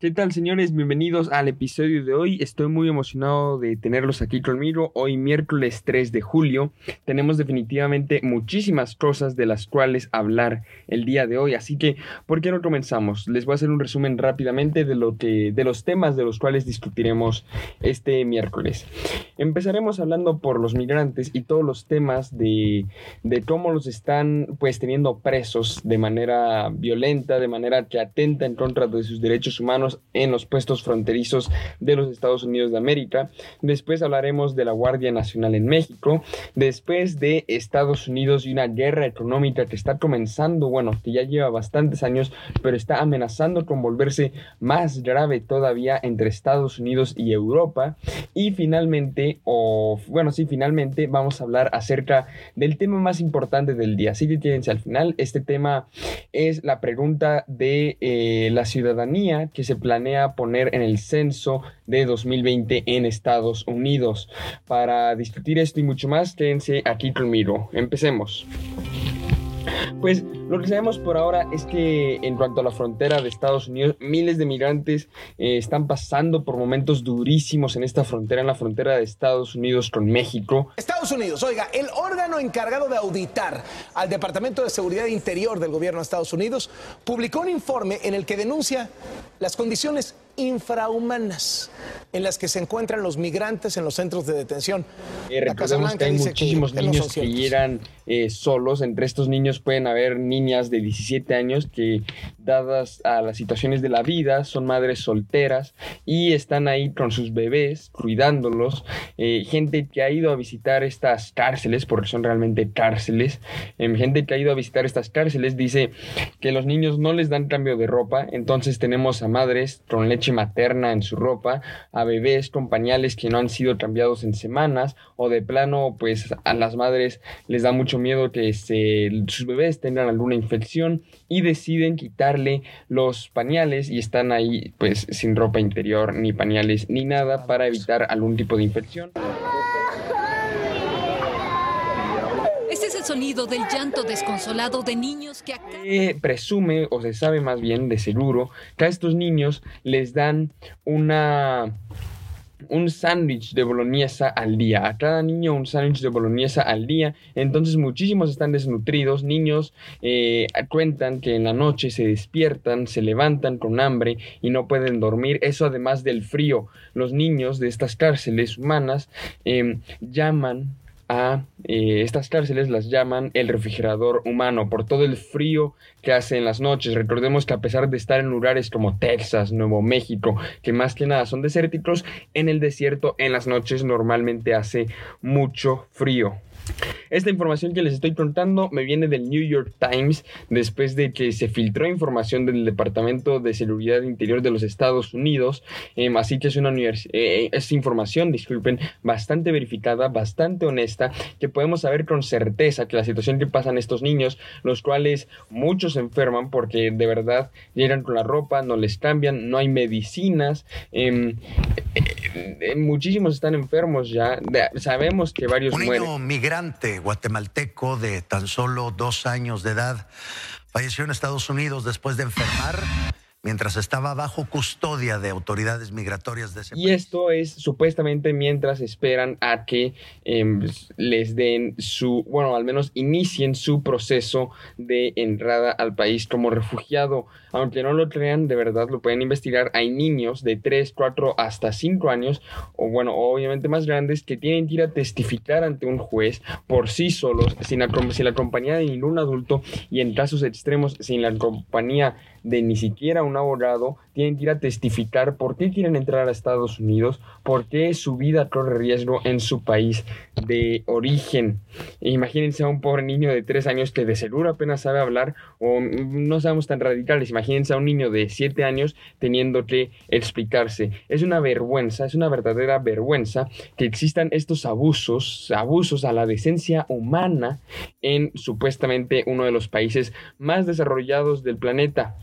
¿Qué tal, señores? Bienvenidos al episodio de hoy. Estoy muy emocionado de tenerlos aquí conmigo. Hoy, miércoles 3 de julio, tenemos definitivamente muchísimas cosas de las cuales hablar el día de hoy. Así que, ¿por qué no comenzamos? Les voy a hacer un resumen rápidamente de, lo que, de los temas de los cuales discutiremos este miércoles. Empezaremos hablando por los migrantes y todos los temas de, de cómo los están pues teniendo presos de manera violenta, de manera que atenta en contra de sus derechos humanos en los puestos fronterizos de los Estados Unidos de América. Después hablaremos de la Guardia Nacional en México. Después de Estados Unidos y una guerra económica que está comenzando, bueno, que ya lleva bastantes años, pero está amenazando con volverse más grave todavía entre Estados Unidos y Europa. Y finalmente, o bueno, sí, finalmente vamos a hablar acerca del tema más importante del día. Así que quédense al final. Este tema es la pregunta de eh, la ciudadanía que se planea poner en el censo de 2020 en Estados Unidos. Para discutir esto y mucho más, quédense aquí conmigo. Empecemos. Pues lo que sabemos por ahora es que en cuanto a la frontera de Estados Unidos, miles de migrantes eh, están pasando por momentos durísimos en esta frontera, en la frontera de Estados Unidos con México. Estados Unidos, oiga, el órgano encargado de auditar al Departamento de Seguridad Interior del gobierno de Estados Unidos publicó un informe en el que denuncia las condiciones infrahumanas en las que se encuentran los migrantes en los centros de detención. Eh, recordemos que hay muchísimos niños que llegan eh, solos. Entre estos niños pueden haber niñas de 17 años que, dadas a las situaciones de la vida, son madres solteras y están ahí con sus bebés, cuidándolos. Eh, gente que ha ido a visitar estas cárceles, porque son realmente cárceles. Em, gente que ha ido a visitar estas cárceles dice que los niños no les dan cambio de ropa. Entonces tenemos a madres con leche materna en su ropa, a bebés con pañales que no han sido cambiados en semanas o de plano pues a las madres les da mucho miedo que sus bebés tengan alguna infección y deciden quitarle los pañales y están ahí pues sin ropa interior ni pañales ni nada para evitar algún tipo de infección. Este es el sonido del llanto desconsolado de niños que Se presume, o se sabe más bien de seguro, que a estos niños les dan una un sándwich de boloñesa al día. A cada niño un sándwich de boloñesa al día. Entonces muchísimos están desnutridos. Niños eh, cuentan que en la noche se despiertan, se levantan con hambre y no pueden dormir. Eso además del frío. Los niños de estas cárceles humanas em, llaman a eh, estas cárceles las llaman el refrigerador humano por todo el frío que hace en las noches. Recordemos que a pesar de estar en lugares como Texas, Nuevo México, que más que nada son desérticos, en el desierto en las noches normalmente hace mucho frío. Esta información que les estoy contando me viene del New York Times después de que se filtró información del Departamento de Seguridad Interior de los Estados Unidos. Em, así que es una eh, es información, disculpen, bastante verificada, bastante honesta, que podemos saber con certeza que la situación que pasan estos niños, los cuales muchos se enferman porque de verdad llegan con la ropa, no les cambian, no hay medicinas. Em, eh, eh, muchísimos están enfermos ya. sabemos que varios mueren guatemalteco de tan solo dos años de edad falleció en Estados Unidos después de enfermar mientras estaba bajo custodia de autoridades migratorias de ese y esto es supuestamente mientras esperan a que em, les den su, bueno, al menos inicien su proceso de entrada al país como refugiado. Aunque no lo crean, de verdad lo pueden investigar. Hay niños de 3, 4 hasta 5 años, o bueno, obviamente más grandes, que tienen que ir a testificar ante un juez por sí solos, sin la, sin la compañía de ningún adulto y en casos extremos sin la compañía de ni siquiera un abogado, tienen que ir a testificar por qué quieren entrar a Estados Unidos, por qué su vida corre riesgo en su país de origen. Imagínense a un pobre niño de tres años que de seguro apenas sabe hablar, o no sabemos tan radicales, imagínense a un niño de siete años teniendo que explicarse. Es una vergüenza, es una verdadera vergüenza que existan estos abusos, abusos a la decencia humana en supuestamente uno de los países más desarrollados del planeta.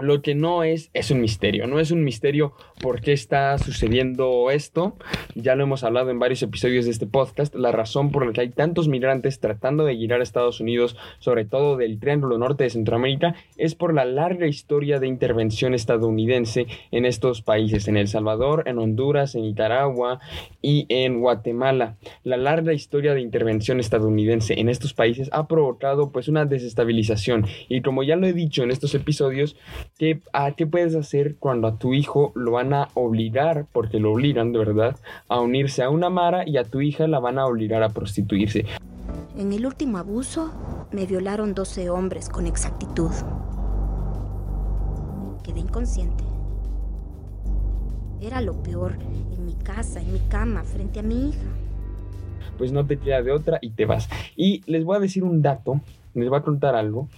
Lo que no es, es un misterio. No es un misterio por qué está sucediendo esto. Ya lo hemos hablado en varios episodios de este podcast. La razón por la que hay tantos migrantes tratando de llegar a Estados Unidos, sobre todo del Triángulo Norte de Centroamérica, es por la larga historia de intervención estadounidense en estos países, en El Salvador, en Honduras, en Nicaragua y en Guatemala. La larga historia de intervención estadounidense en estos países ha provocado pues una desestabilización. Y como ya lo he dicho en estos episodios, ¿Qué, a, ¿Qué puedes hacer cuando a tu hijo lo van a obligar, porque lo obligan de verdad, a unirse a una mara y a tu hija la van a obligar a prostituirse? En el último abuso me violaron 12 hombres con exactitud. Quedé inconsciente. Era lo peor en mi casa, en mi cama, frente a mi hija. Pues no te queda de otra y te vas. Y les voy a decir un dato les voy a contar algo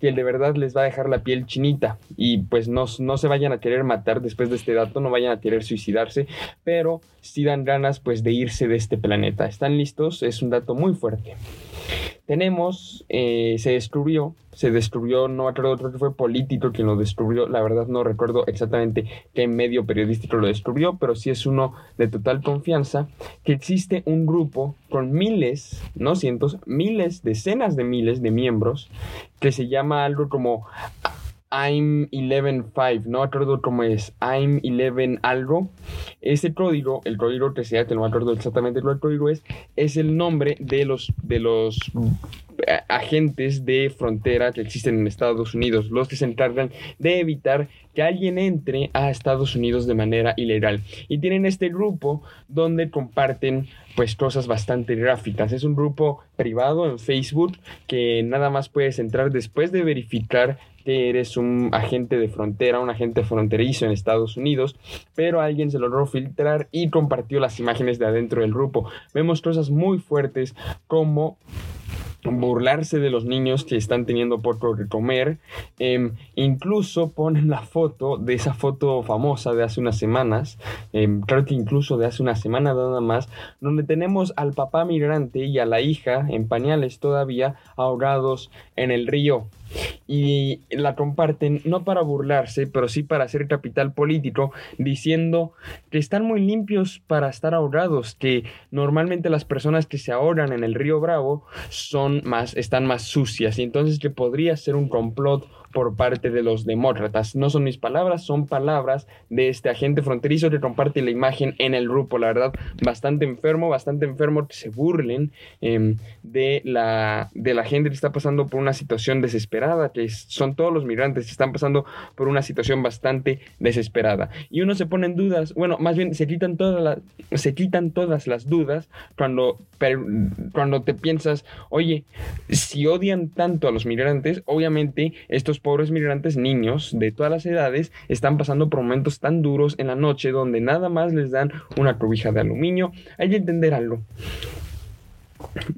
que de verdad les va a dejar la piel chinita y pues no, no se vayan a querer matar después de este dato, no vayan a querer suicidarse, pero sí dan ganas pues de irse de este planeta. ¿Están listos? Es un dato muy fuerte. Tenemos, eh, se destruyó, se destruyó, no recuerdo, creo que fue Político quien lo destruyó, la verdad no recuerdo exactamente qué medio periodístico lo destruyó, pero sí es uno de total confianza, que existe un grupo con miles, no cientos, miles, decenas de miles de miembros, que se llama algo como I'm 11.5, no acuerdo cómo es, I'm 11 algo. Ese código, el código que sea, que no me acuerdo exactamente cuál código es, es el nombre de los, de los eh, agentes de frontera que existen en Estados Unidos, los que se encargan de evitar que alguien entre a Estados Unidos de manera ilegal. Y tienen este grupo donde comparten pues cosas bastante gráficas. Es un grupo privado en Facebook que nada más puedes entrar después de verificar eres un agente de frontera, un agente fronterizo en Estados Unidos, pero alguien se logró filtrar y compartió las imágenes de adentro del grupo. Vemos cosas muy fuertes como burlarse de los niños que están teniendo poco que comer. Em, incluso ponen la foto de esa foto famosa de hace unas semanas, em, creo que incluso de hace una semana nada más, donde tenemos al papá migrante y a la hija en pañales todavía ahogados en el río y la comparten no para burlarse, pero sí para hacer capital político, diciendo que están muy limpios para estar ahogados, que normalmente las personas que se ahogan en el río Bravo son más, están más sucias, y entonces que podría ser un complot por parte de los demócratas. No son mis palabras, son palabras de este agente fronterizo que comparte la imagen en el grupo. La verdad, bastante enfermo, bastante enfermo que se burlen em, de, la, de la gente que está pasando por una situación desesperada, que son todos los migrantes que están pasando por una situación bastante desesperada. Y uno se pone en dudas, bueno, más bien se quitan todas las, se quitan todas las dudas cuando, cuando te piensas, oye, si odian tanto a los migrantes, obviamente estos pobres migrantes, niños de todas las edades, están pasando por momentos tan duros en la noche donde nada más les dan una cobija de aluminio. Hay que entender algo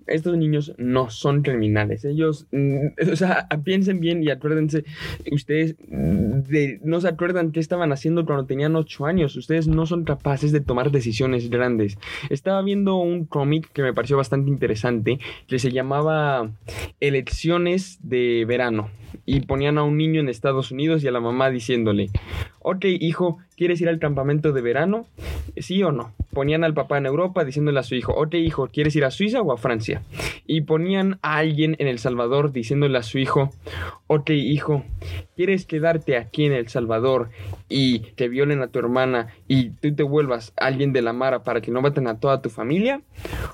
estos niños no son criminales. Ellos, mm, o sea, piensen bien y acuérdense, ustedes de, no se acuerdan qué estaban haciendo cuando tenían 8 años. Ustedes no son capaces de tomar decisiones grandes. Estaba viendo un cómic que me pareció bastante interesante, que se llamaba Elecciones de Verano. Y ponían a un niño en Estados Unidos y a la mamá diciéndole, ok, hijo, ¿quieres ir al campamento de verano? ¿Sí o no? Ponían al papá en Europa diciéndole a su hijo, ok, hijo, ¿quieres ir a Suiza o a Francia? Y ponían a alguien en El Salvador diciéndole a su hijo, ok, hijo, ¿quieres quedarte aquí en El Salvador y que violen a tu hermana y tú te vuelvas alguien de la Mara para que no maten a toda tu familia?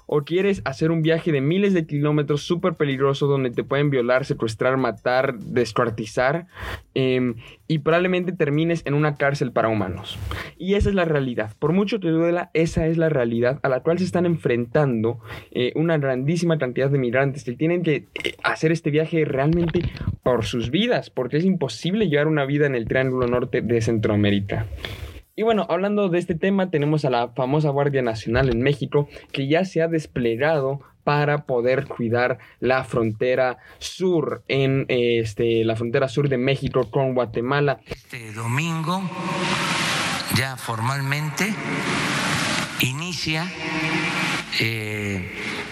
¿O quieres hacer un viaje de miles de kilómetros súper peligroso donde te pueden violar, secuestrar, matar, descuartizar em, y probablemente termines en una cárcel para humanos. Y esa es la realidad. Por mucho que duela, esa es la realidad a la cual se están enfrentando eh, una grandísima cantidad de migrantes que tienen que eh, hacer este viaje realmente por sus vidas, porque es imposible llevar una vida en el Triángulo Norte de Centroamérica. Y bueno, hablando de este tema, tenemos a la famosa Guardia Nacional en México, que ya se ha desplegado para poder cuidar la frontera sur en este la frontera sur de México con Guatemala. Este domingo ya formalmente inicia eh,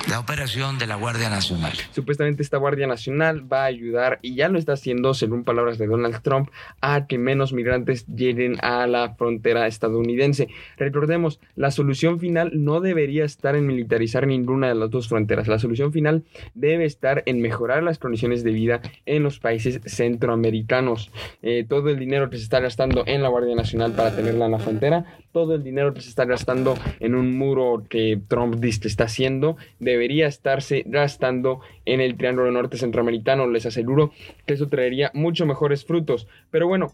la operación de la Guardia Nacional. Supuestamente esta Guardia Nacional va a ayudar, y ya lo está haciendo, según palabras de Donald Trump, a que menos migrantes lleguen a la frontera estadounidense. Recordemos, la solución final no debería estar en militarizar ninguna de las dos fronteras. La solución final debe estar en mejorar las condiciones de vida en los países centroamericanos. Eh, todo el dinero que se está gastando en la Guardia Nacional para tenerla en la frontera, todo el dinero que se está gastando en un muro que Trump dice que está haciendo, debería estarse gastando en el Triángulo Norte Centroamericano. Les aseguro que eso traería mucho mejores frutos. Pero bueno,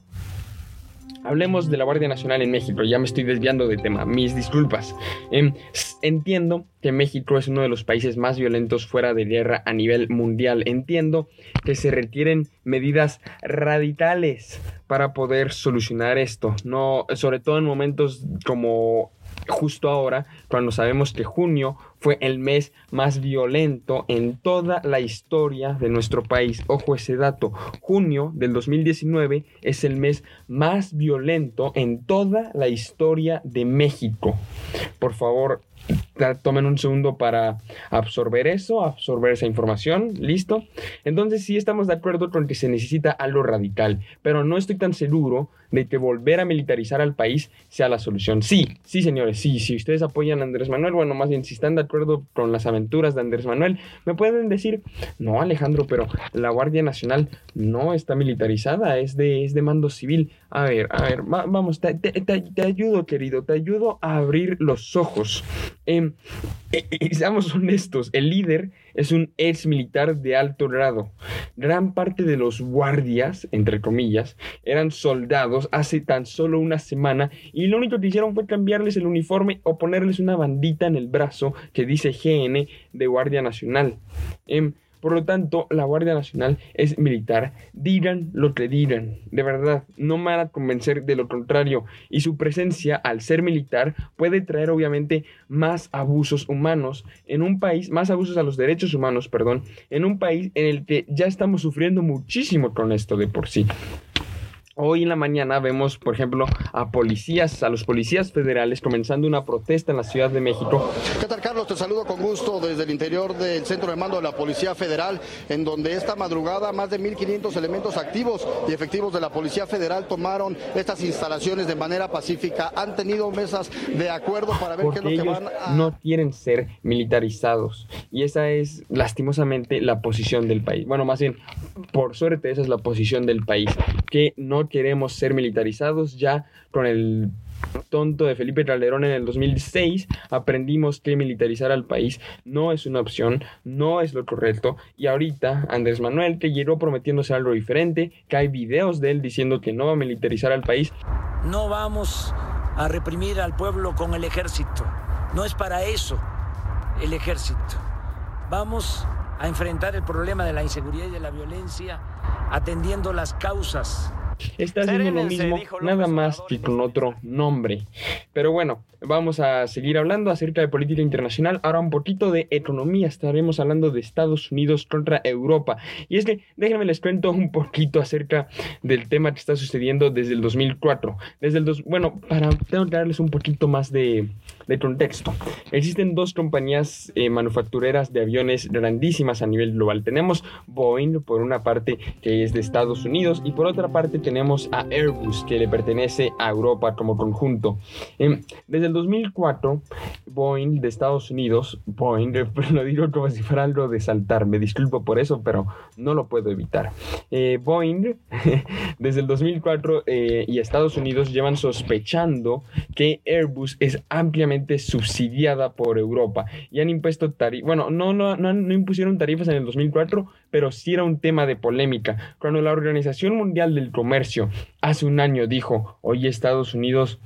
Hablemos de la Guardia Nacional en México. Ya me estoy desviando de tema. Mis disculpas. Em, entiendo que México es uno de los países más violentos fuera de guerra a nivel mundial. Entiendo que se requieren medidas radicales para poder solucionar esto. No, sobre todo en momentos como justo ahora, cuando sabemos que junio fue el mes más violento en toda la historia de nuestro país. Ojo ese dato, junio del 2019 es el mes más violento en toda la historia de México. Por favor, tomen un segundo para absorber eso, absorber esa información, listo. Entonces sí estamos de acuerdo con que se necesita algo radical, pero no estoy tan seguro de que volver a militarizar al país sea la solución. Sí, sí señores, sí, si ustedes apoyan a Andrés Manuel, bueno, más bien si están de acuerdo con las aventuras de Andrés Manuel, me pueden decir, no Alejandro, pero la Guardia Nacional no está militarizada, es de, es de mando civil. A ver, a ver, vamos, te, te, ayudo querido, te ayudo a abrir los ojos. Em, y seamos honestos, el líder es un ex militar de alto grado. Gran parte de los guardias, entre comillas, eran soldados hace tan solo una semana y lo único que hicieron fue cambiarles el uniforme o ponerles una bandita en el brazo que dice GN de Guardia Nacional. Por lo tanto, la Guardia Nacional es militar. Digan lo que digan. De verdad, no me van a convencer de lo contrario. Y su presencia, al ser militar, puede traer obviamente más abusos humanos en un país, más abusos a los derechos humanos, perdón, en un país en el que ya estamos sufriendo muchísimo con esto de por sí. Hoy en la mañana vemos, por ejemplo, a policías, a los policías federales comenzando una protesta en la Ciudad de México. ¿Qué tal, Carlos? Te saludo con gusto desde el interior del centro de mando de la Policía Federal, en donde esta madrugada más de 1.500 elementos activos y efectivos de la Policía Federal tomaron estas instalaciones de manera pacífica. Han tenido mesas de acuerdo para ver qué es lo que van a... No quieren ser militarizados y esa es lastimosamente la posición del país. Bueno, más bien, por suerte, esa es la posición del país, que no queremos ser militarizados. Ya con el tonto de Felipe Calderón en el 2006 aprendimos que militarizar al país no es una opción, no es lo correcto. Y ahorita Andrés Manuel, que llegó prometiéndose algo diferente, que hay videos de él diciendo que no va a militarizar al país. No vamos a reprimir al pueblo con el ejército. No es para eso el ejército. Vamos a enfrentar el problema de la inseguridad y de la violencia atendiendo las causas Está haciendo lo mismo, nada más que con otro nombre. Pero bueno, vamos a seguir hablando acerca de política internacional. Ahora un poquito de economía. Estaremos hablando de Estados Unidos contra Europa. Y es que déjenme les cuento un poquito acerca del tema que está sucediendo desde el 2004. Desde el dos, bueno, para tengo que darles un poquito más de, de contexto. Existen dos compañías eh, manufactureras de aviones grandísimas a nivel global. Tenemos Boeing por una parte que es de Estados Unidos y por otra parte tenemos a Airbus que le pertenece a Europa como conjunto. Em, desde el 2004, Boeing de Estados Unidos, Boeing, lo digo como si fuera algo de saltar, me disculpo por eso, pero no lo puedo evitar. Eh, Boeing, desde el 2004 eh, y Estados Unidos llevan sospechando que Airbus es ampliamente subsidiada por Europa y han impuesto tarifas, bueno, no, no, no, no impusieron tarifas en el 2004, pero sí era un tema de polémica. Cuando la Organización Mundial del Comercio hace un año dijo, oye Estados Unidos,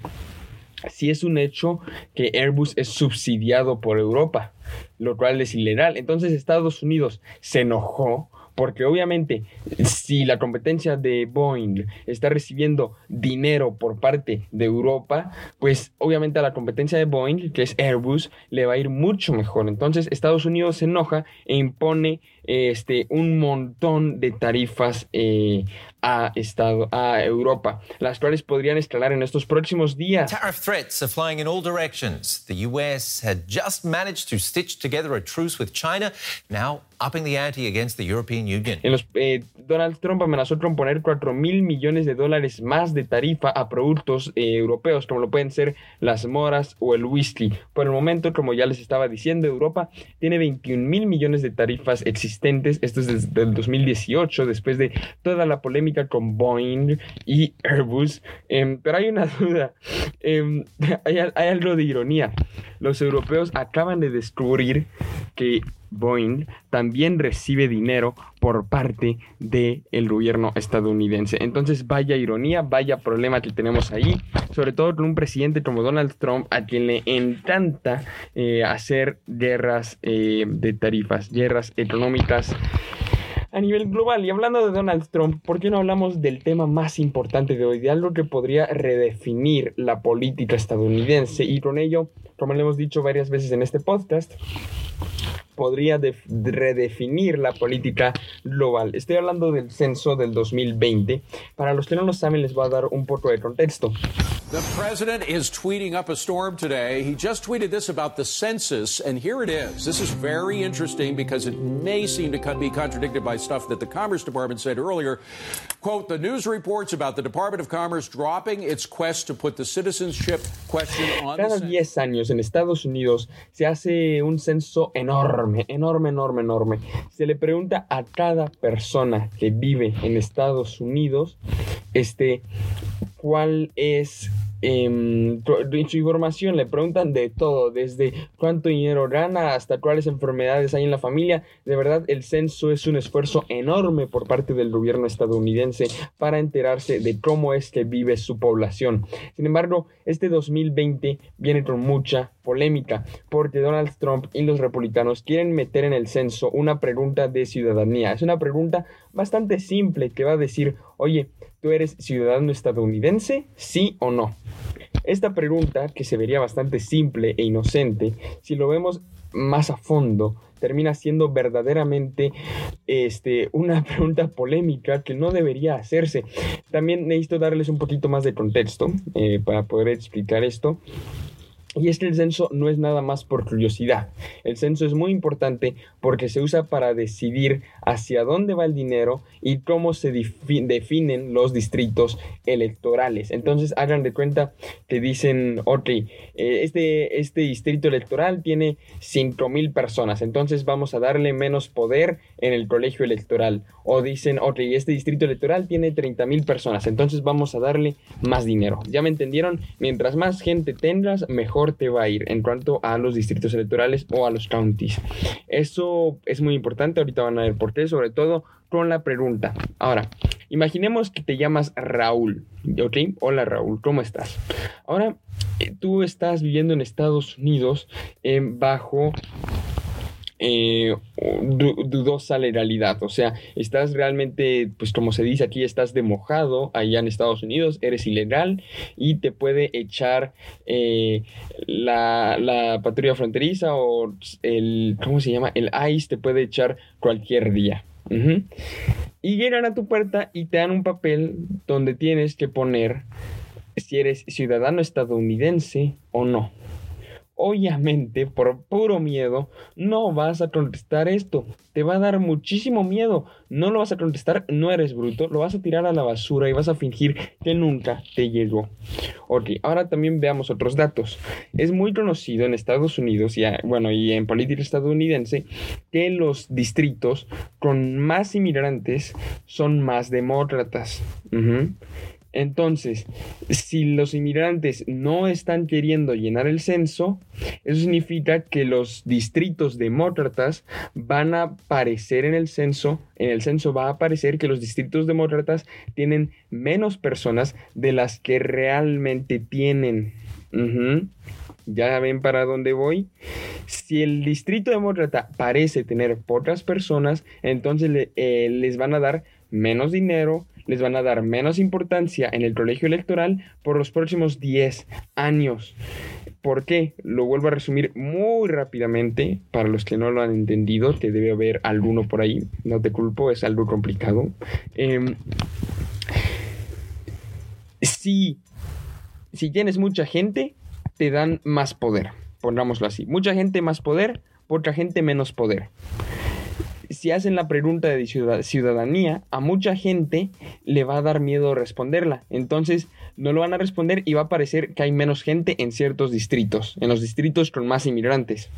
si es un hecho que Airbus es subsidiado por Europa, lo cual es ilegal. Entonces Estados Unidos se enojó porque obviamente si la competencia de Boeing está recibiendo dinero por parte de Europa, pues obviamente a la competencia de Boeing, que es Airbus, le va a ir mucho mejor. Entonces Estados Unidos se enoja e impone este, un montón de tarifas eh, a, estado, a Europa, las cuales podrían escalar en estos próximos días. Tariff threats are flying in all directions. The US had just managed to stitch together a truce with China, now upping the ante against the European Union. En los, eh, Donald Trump amenazó con poner 4 mil millones de dólares más de tarifa a productos eh, europeos, como lo pueden ser las moras o el whisky. Por el momento, como ya les estaba diciendo, Europa tiene 21 mil millones de tarifas existentes. Esto es desde el 2018, después de toda la polémica con Boeing y Airbus. Em, pero hay una duda, em, hay, hay algo de ironía. Los europeos acaban de descubrir que Boeing también recibe dinero por parte del gobierno estadounidense. Entonces, vaya ironía, vaya problema que tenemos ahí, sobre todo con un presidente como Donald Trump, a quien le encanta eh, hacer guerras eh, de tarifas, guerras económicas a nivel global. Y hablando de Donald Trump, ¿por qué no hablamos del tema más importante de hoy, de algo que podría redefinir la política estadounidense? Y con ello, como le hemos dicho varias veces en este podcast, podría redefinir la política global. Estoy hablando del censo del 2020. Para los que no lo saben, les voy a dar un poco de contexto. The president is tweeting up a storm today. He just tweeted this about the census, and here it is. This is very interesting because it may seem to be contradicted by stuff that the Commerce Department said earlier. Quote, the news reports about the Department of Commerce dropping its quest to put the citizenship question on Cada 10 años en Estados Unidos se hace un censo enorme, enorme, enorme, enorme. Se le pregunta a cada persona que vive en Estados Unidos este, cuál es en su información le preguntan de todo, desde cuánto dinero gana hasta cuáles enfermedades hay en la familia. De verdad, el censo es un esfuerzo enorme por parte del gobierno estadounidense para enterarse de cómo es que vive su población. Sin embargo, este 2020 viene con mucha polémica porque Donald Trump y los republicanos quieren meter en el censo una pregunta de ciudadanía. Es una pregunta bastante simple que va a decir, oye, ¿tú eres ciudadano estadounidense? ¿Sí o no? Esta pregunta, que se vería bastante simple e inocente, si lo vemos más a fondo, termina siendo verdaderamente este, una pregunta polémica que no debería hacerse. También necesito darles un poquito más de contexto eh, para poder explicar esto. Y es que el censo no es nada más por curiosidad. El censo es muy importante porque se usa para decidir hacia dónde va el dinero y cómo se definen los distritos electorales. Entonces hagan de cuenta que dicen, ok, eh, este, este distrito electoral tiene 5 mil personas, entonces vamos a darle menos poder en el colegio electoral. O dicen, ok, este distrito electoral tiene 30 mil personas, entonces vamos a darle más dinero. ¿Ya me entendieron? Mientras más gente tengas, mejor te va a ir en cuanto a los distritos electorales o a los counties. Eso es muy importante, ahorita van a ver por qué, sobre todo con la pregunta. Ahora, imaginemos que te llamas Raúl, ¿ok? Hola Raúl, ¿cómo estás? Ahora, eh, tú estás viviendo en Estados Unidos eh, bajo eh, dudosa legalidad. O sea, estás realmente, pues como se dice aquí, estás de mojado allá en Estados Unidos, eres ilegal y te puede echar eh, la, patrulla fronteriza o el, ¿cómo se llama? El ICE te puede echar cualquier día. Y llegan a tu puerta y te dan un papel donde tienes que poner si eres ciudadano estadounidense o no obviamente por puro miedo no vas a contestar esto. Te va a dar muchísimo miedo. No lo vas a contestar, no eres bruto, lo vas a tirar a la basura y vas a fingir que nunca te llegó. Ok, ahora también veamos otros datos. Es muy conocido en Estados Unidos y, bueno, y en política estadounidense que los distritos con más inmigrantes son más demócratas. Entonces, si los inmigrantes no están queriendo llenar el censo, eso significa que los distritos demócratas van a aparecer en el censo, en el censo va a aparecer que los distritos demócratas tienen menos personas de las que realmente tienen. ¿Ya ven para dónde voy? Si el distrito demócrata parece tener pocas personas, entonces eh, les van a dar menos dinero, les van a dar menos importancia en el colegio electoral por los próximos 10 años. ¿Por qué? Lo vuelvo a resumir muy rápidamente para los que no lo han entendido, que debe haber alguno por ahí, no te culpo, es algo complicado. Em, si, si tienes mucha gente, te dan más poder, pongámoslo así. Mucha gente más poder, otra gente menos poder si hacen la pregunta de ciudadanía, a mucha gente le va a dar miedo responderla. Entonces, no lo van a responder y va a parecer que hay menos gente en ciertos distritos, en los distritos con más inmigrantes.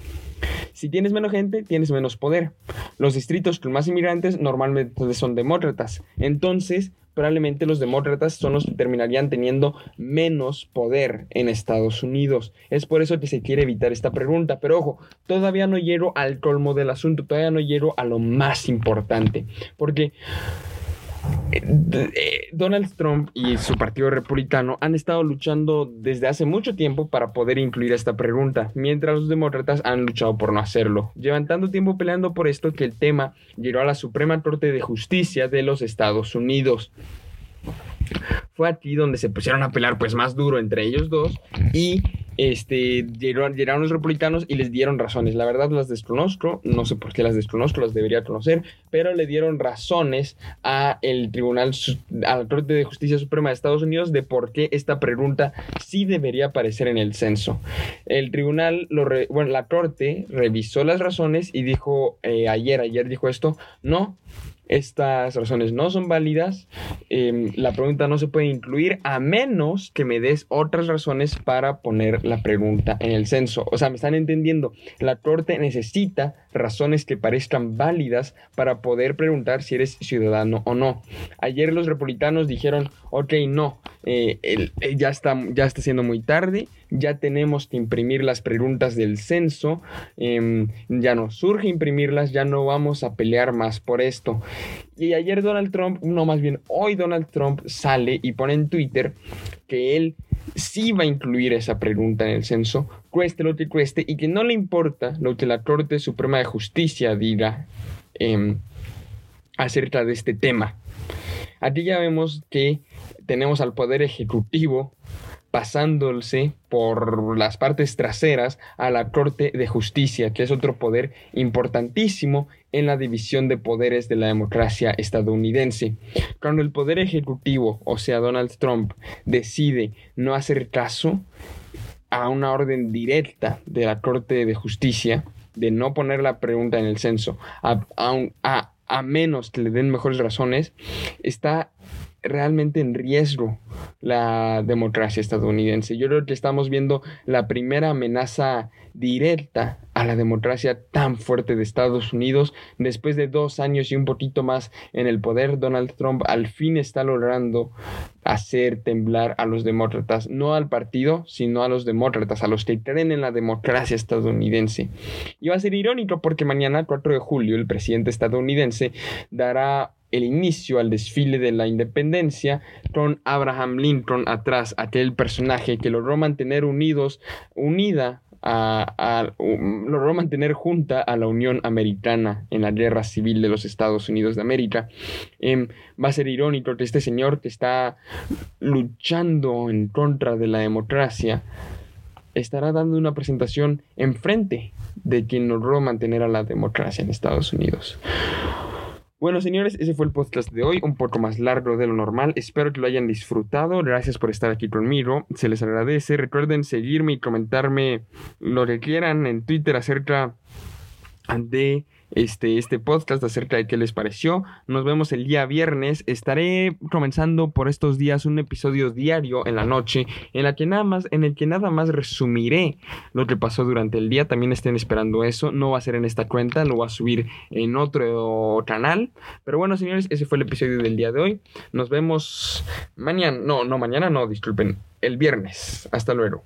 Si tienes menos gente, tienes menos poder. Los distritos con más inmigrantes normalmente son demócratas. Entonces, probablemente los demócratas son los que terminarían teniendo menos poder en Estados Unidos. Es por eso que se quiere evitar esta pregunta. Pero ojo, todavía no llego al colmo del asunto, todavía no llego a lo más importante. Porque Donald Trump y su partido republicano han estado luchando desde hace mucho tiempo para poder incluir esta pregunta, mientras los demócratas han luchado por no hacerlo. Llevan tanto tiempo peleando por esto que el tema llegó a la Suprema Corte de Justicia de los Estados Unidos fue aquí donde se pusieron a pelear pues más duro entre ellos dos y este, llegaron, los republicanos y les dieron razones. La verdad las desconozco, no sé por qué las desconozco, las debería conocer, pero le dieron razones a el Tribunal, a la Corte de Justicia Suprema de Estados Unidos de por qué esta pregunta sí debería aparecer en el censo. El tribunal, lo la Corte revisó las razones y dijo eh, ayer, ayer dijo esto, no, estas razones no son válidas, em, la pregunta no se puede incluir a menos que me des otras razones para poner la pregunta en el censo. O sea, me están entendiendo, la Corte necesita razones que parezcan válidas para poder preguntar si eres ciudadano o no. Ayer los republicanos dijeron, ok, no, eh, eh, ya, está, ya está siendo muy tarde, ya tenemos que imprimir las preguntas del censo, em, ya no surge imprimirlas, ya no vamos a pelear más por esto. Y ayer Donald Trump, no más bien hoy Donald Trump sale y pone en Twitter que él sí va a incluir esa pregunta en el censo, cueste lo que cueste, y que no le importa lo que la Corte Suprema de Justicia diga em, acerca de este tema. Aquí ya vemos que tenemos al Poder Ejecutivo pasándose por las partes traseras a la Corte de Justicia, que es otro poder importantísimo en la división de poderes de la democracia estadounidense. Cuando el poder ejecutivo, o sea Donald Trump, decide no hacer caso a una orden directa de la Corte de Justicia, de no poner la pregunta en el censo, a, a, a menos que le den mejores razones, está realmente en riesgo la democracia estadounidense. Yo creo que estamos viendo la primera amenaza directa a la democracia tan fuerte de Estados Unidos. Después de dos años y un poquito más en el poder, Donald Trump al fin está logrando hacer temblar a los demócratas, no al partido, sino a los demócratas, a los que creen en la democracia estadounidense. Y va a ser irónico porque mañana, 4 de julio, el presidente estadounidense dará el inicio al desfile de la independencia con Abraham Lincoln atrás, aquel personaje que logró mantener unidos, unida a, logró mantener junta a la Unión Americana en la guerra civil de los Estados Unidos de América. Em, va a ser irónico que este señor que está luchando en contra de la democracia estará dando una presentación enfrente de quien logró mantener a la democracia en Estados Unidos. Bueno, señores, ese fue el podcast de hoy, un poco más largo de lo normal. Espero que lo hayan disfrutado. Gracias por estar aquí conmigo. Se les agradece. Recuerden seguirme y comentarme lo que quieran en Twitter acerca de este, este podcast acerca de qué les pareció. Nos vemos el día viernes. Estaré comenzando por estos días un episodio diario en la noche en, la que nada más, en el que nada más resumiré lo que pasó durante el día. También estén esperando eso. No va a ser en esta cuenta, lo voy a subir en otro canal. Pero bueno, señores, ese fue el episodio del día de hoy. Nos vemos mañana. No, no, mañana no, disculpen. El viernes. Hasta luego.